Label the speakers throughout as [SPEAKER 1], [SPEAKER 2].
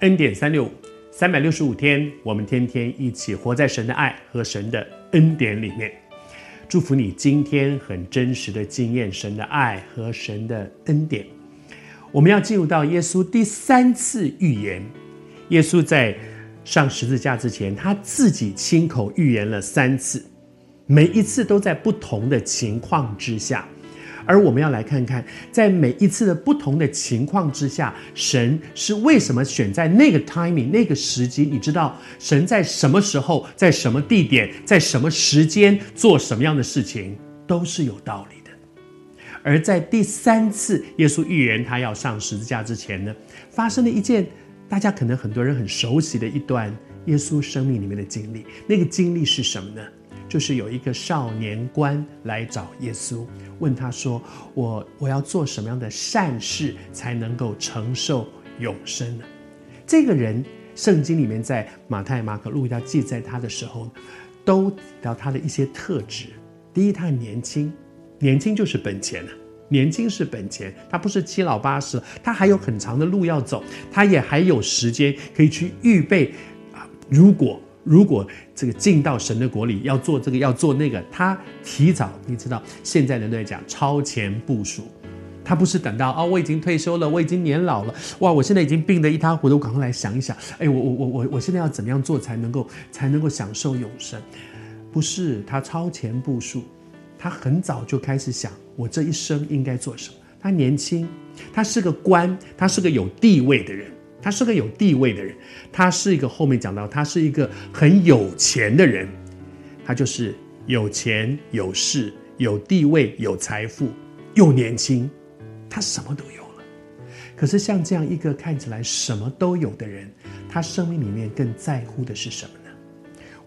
[SPEAKER 1] 恩典三六五，三百六十五天，我们天天一起活在神的爱和神的恩典里面。祝福你今天很真实的经验神的爱和神的恩典。我们要进入到耶稣第三次预言。耶稣在上十字架之前，他自己亲口预言了三次，每一次都在不同的情况之下。而我们要来看看，在每一次的不同的情况之下，神是为什么选在那个 timing、那个时机？你知道，神在什么时候、在什么地点、在什么时间做什么样的事情，都是有道理的。而在第三次耶稣预言他要上十字架之前呢，发生了一件大家可能很多人很熟悉的一段耶稣生命里面的经历。那个经历是什么呢？就是有一个少年官来找耶稣，问他说：“我我要做什么样的善事才能够承受永生呢？”这个人，圣经里面在马太、马可、路加记载他的时候，都提到他的一些特质。第一，他很年轻，年轻就是本钱啊，年轻是本钱。他不是七老八十，他还有很长的路要走，他也还有时间可以去预备啊。如果如果这个进到神的国里，要做这个要做那个，他提早，你知道，现在人都在讲超前部署，他不是等到哦，我已经退休了，我已经年老了，哇，我现在已经病得一塌糊涂，我赶快来想一想，哎，我我我我我现在要怎么样做才能够才能够享受永生？不是，他超前部署，他很早就开始想，我这一生应该做什么？他年轻，他是个官，他是个有地位的人。他是个有地位的人，他是一个后面讲到，他是一个很有钱的人，他就是有钱有势有地位有财富又年轻，他什么都有了。可是像这样一个看起来什么都有的人，他生命里面更在乎的是什么？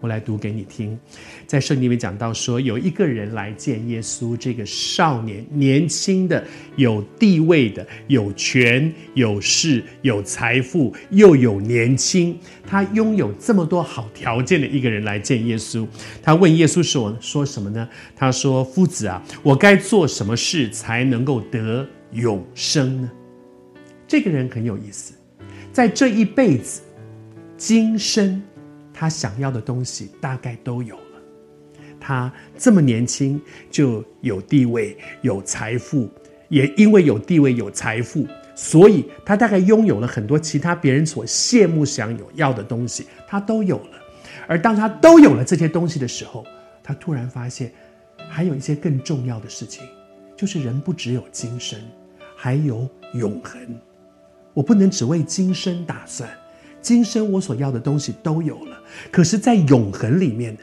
[SPEAKER 1] 我来读给你听，在圣经里面讲到说，有一个人来见耶稣，这个少年，年轻的、有地位的、有权有势、有财富，又有年轻，他拥有这么多好条件的一个人来见耶稣。他问耶稣说：“说什么呢？”他说：“夫子啊，我该做什么事才能够得永生呢？”这个人很有意思，在这一辈子，今生。他想要的东西大概都有了。他这么年轻就有地位、有财富，也因为有地位、有财富，所以他大概拥有了很多其他别人所羡慕、想有要的东西，他都有了。而当他都有了这些东西的时候，他突然发现，还有一些更重要的事情，就是人不只有今生，还有永恒。我不能只为今生打算。今生我所要的东西都有了，可是，在永恒里面，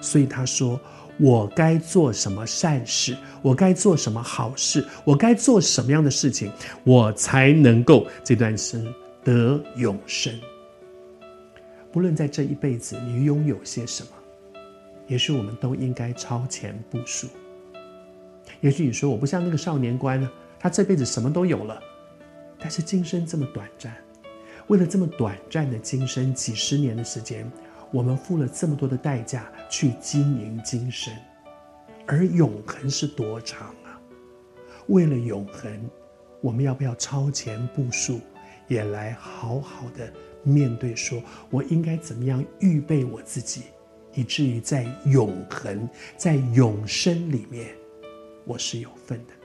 [SPEAKER 1] 所以他说：“我该做什么善事？我该做什么好事？我该做什么样的事情，我才能够这段生得永生？不论在这一辈子你拥有些什么，也许我们都应该超前部署。也许你说我不像那个少年官呢，他这辈子什么都有了，但是今生这么短暂。”为了这么短暂的今生，几十年的时间，我们付了这么多的代价去经营今生，而永恒是多长啊？为了永恒，我们要不要超前部署，也来好好的面对说，我应该怎么样预备我自己，以至于在永恒、在永生里面，我是有份的。